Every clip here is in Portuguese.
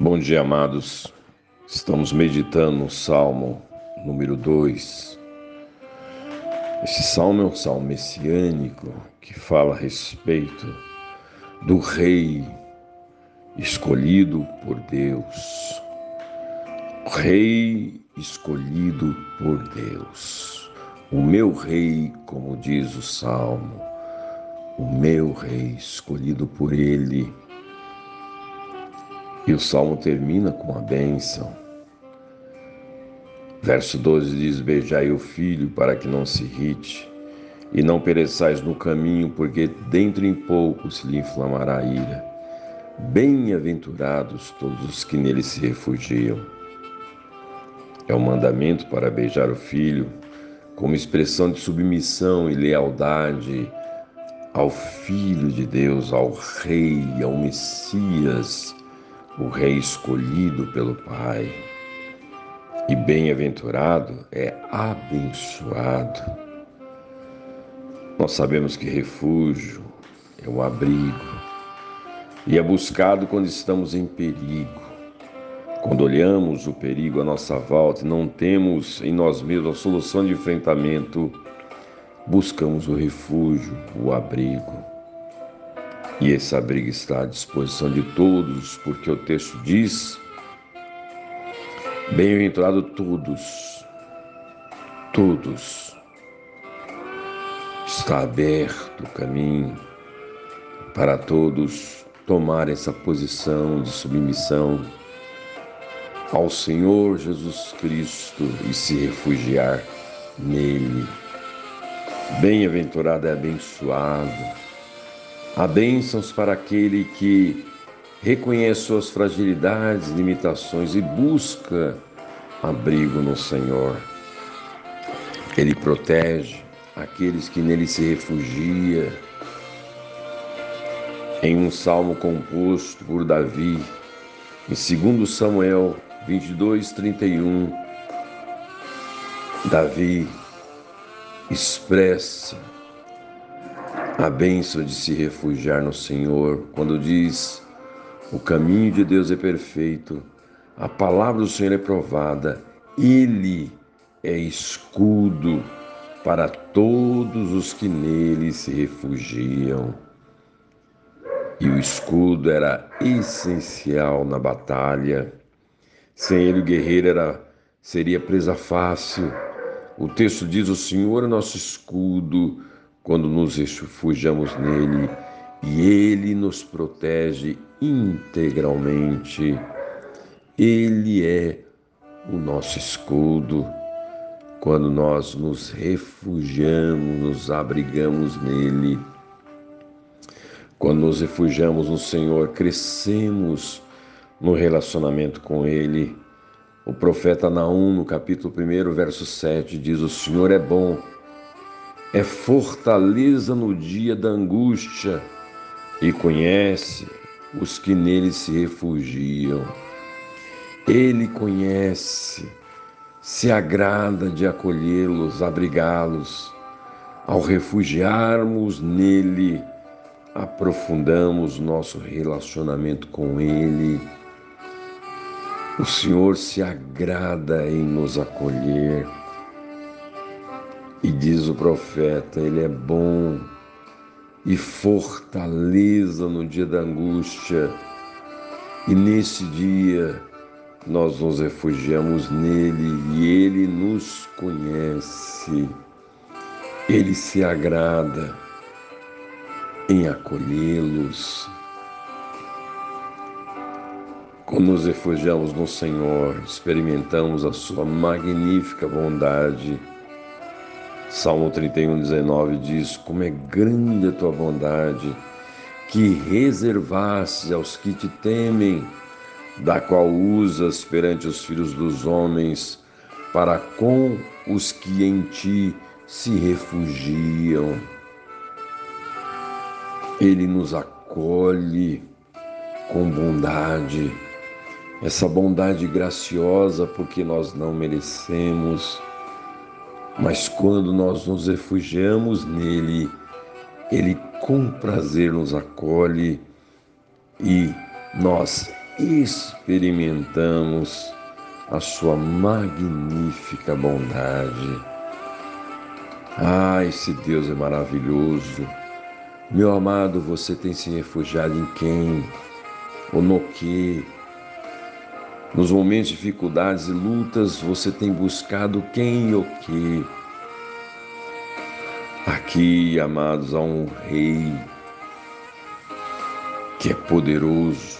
Bom dia, amados. Estamos meditando no Salmo número 2. Esse salmo é um salmo messiânico que fala a respeito do rei escolhido por Deus. O rei escolhido por Deus. O meu rei, como diz o salmo, o meu rei escolhido por ele e o salmo termina com a bênção. Verso 12 diz: Beijai o filho para que não se irrite, e não pereçais no caminho, porque dentro em pouco se lhe inflamará a ira. Bem-aventurados todos os que nele se refugiam. É um mandamento para beijar o filho, como expressão de submissão e lealdade ao Filho de Deus, ao Rei, ao Messias o rei escolhido pelo Pai. E bem-aventurado é abençoado. Nós sabemos que refúgio é um abrigo e é buscado quando estamos em perigo. Quando olhamos o perigo à nossa volta e não temos em nós mesmos a solução de enfrentamento, buscamos o refúgio, o abrigo. E esse abrigo está à disposição de todos, porque o texto diz: Bem-aventurado todos, todos. Está aberto o caminho para todos tomar essa posição de submissão ao Senhor Jesus Cristo e se refugiar nele. Bem-aventurado é abençoado Há bênçãos para aquele que reconhece suas fragilidades, limitações e busca abrigo no Senhor. Ele protege aqueles que nele se refugia. Em um salmo composto por Davi, em 2 Samuel 22, 31, Davi expressa a bênção de se refugiar no Senhor, quando diz: o caminho de Deus é perfeito, a palavra do Senhor é provada, Ele é escudo para todos os que nele se refugiam. E o escudo era essencial na batalha. Sem ele, o guerreiro era, seria presa fácil. O texto diz: O Senhor é nosso escudo quando nos refugiamos nele e ele nos protege integralmente. Ele é o nosso escudo. Quando nós nos refugiamos, nos abrigamos nele. Quando nos refugiamos no Senhor, crescemos no relacionamento com Ele. O profeta Naum, no capítulo 1, verso 7, diz: O Senhor é bom é fortaleza no dia da angústia e conhece os que nele se refugiam. Ele conhece, se agrada de acolhê-los, abrigá-los. Ao refugiarmos nele, aprofundamos nosso relacionamento com Ele. O Senhor se agrada em nos acolher. E diz o profeta: Ele é bom e fortaleza no dia da angústia. E nesse dia nós nos refugiamos nele e ele nos conhece. Ele se agrada em acolhê-los. Quando nos refugiamos no Senhor, experimentamos a sua magnífica bondade Salmo 31, 19 diz: Como é grande a tua bondade, que reservaste aos que te temem, da qual usas perante os filhos dos homens, para com os que em ti se refugiam. Ele nos acolhe com bondade, essa bondade graciosa porque nós não merecemos mas quando nós nos refugiamos nele, ele com prazer nos acolhe e nós experimentamos a sua magnífica bondade. Ah, esse Deus é maravilhoso. Meu amado, você tem se refugiado em quem? Ou no que? Nos momentos de dificuldades e lutas, você tem buscado quem e o que? Aqui, amados, há um rei que é poderoso,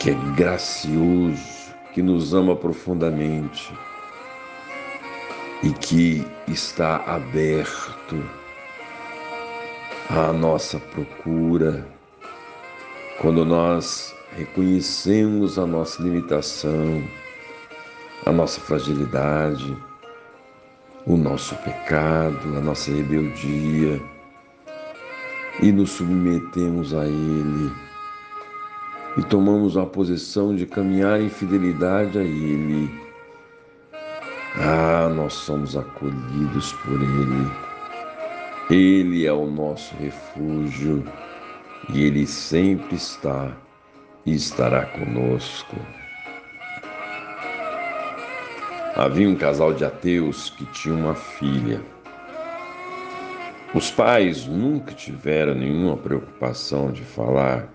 que é gracioso, que nos ama profundamente e que está aberto à nossa procura quando nós reconhecemos a nossa limitação, a nossa fragilidade, o nosso pecado, a nossa rebeldia e nos submetemos a Ele e tomamos a posição de caminhar em fidelidade a Ele. Ah, nós somos acolhidos por Ele. Ele é o nosso refúgio e Ele sempre está e estará conosco. Havia um casal de ateus que tinha uma filha. Os pais nunca tiveram nenhuma preocupação de falar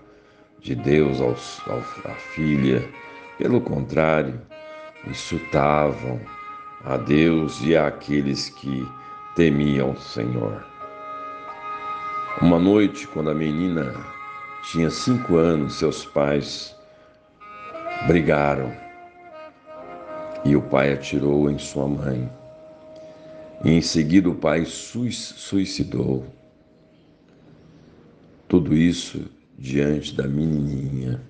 de Deus aos, à filha, pelo contrário, insultavam a Deus e àqueles que temiam o Senhor. Uma noite, quando a menina tinha cinco anos, seus pais brigaram e o pai atirou em sua mãe. E em seguida o pai suicidou. Tudo isso diante da menininha.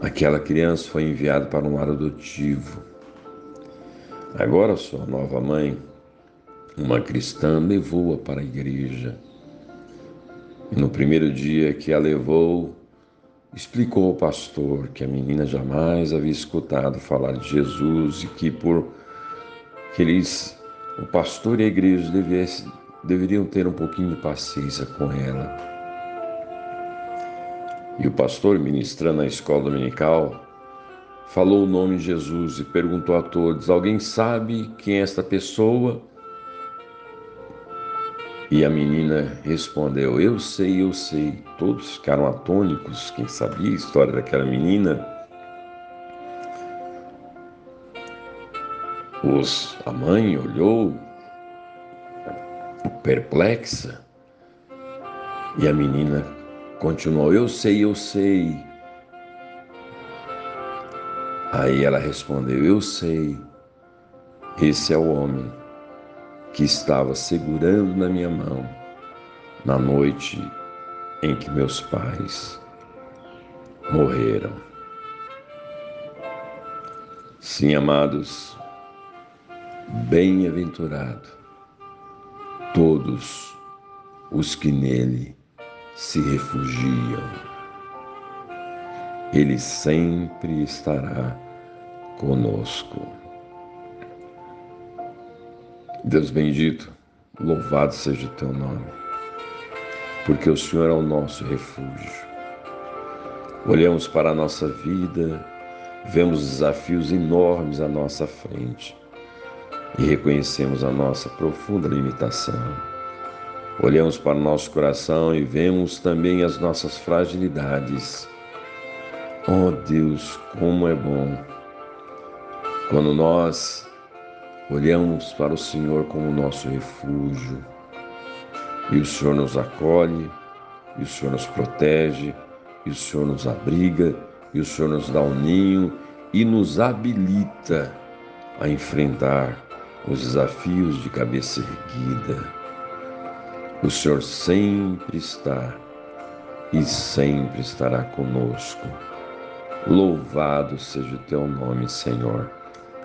Aquela criança foi enviada para um lar adotivo. Agora sua nova mãe, uma cristã, levou-a para a igreja. No primeiro dia que a levou, explicou ao pastor que a menina jamais havia escutado falar de Jesus e que por que eles, o pastor e a igreja devesse, deveriam ter um pouquinho de paciência com ela. E o pastor, ministrando na escola dominical, falou o nome de Jesus e perguntou a todos: Alguém sabe quem é esta pessoa? E a menina respondeu: Eu sei, eu sei. Todos ficaram atônicos, quem sabia a história daquela menina. Os, a mãe olhou perplexa e a menina continuou: Eu sei, eu sei. Aí ela respondeu: Eu sei. Esse é o homem que estava segurando na minha mão na noite em que meus pais morreram. Sim, amados, bem-aventurado todos os que nele se refugiam. Ele sempre estará conosco. Deus bendito, louvado seja o teu nome, porque o Senhor é o nosso refúgio. Olhamos para a nossa vida, vemos desafios enormes à nossa frente e reconhecemos a nossa profunda limitação. Olhamos para o nosso coração e vemos também as nossas fragilidades. Oh Deus, como é bom quando nós Olhamos para o Senhor como nosso refúgio, e o Senhor nos acolhe, e o Senhor nos protege, e o Senhor nos abriga, e o Senhor nos dá um ninho e nos habilita a enfrentar os desafios de cabeça erguida. O Senhor sempre está e sempre estará conosco. Louvado seja o teu nome, Senhor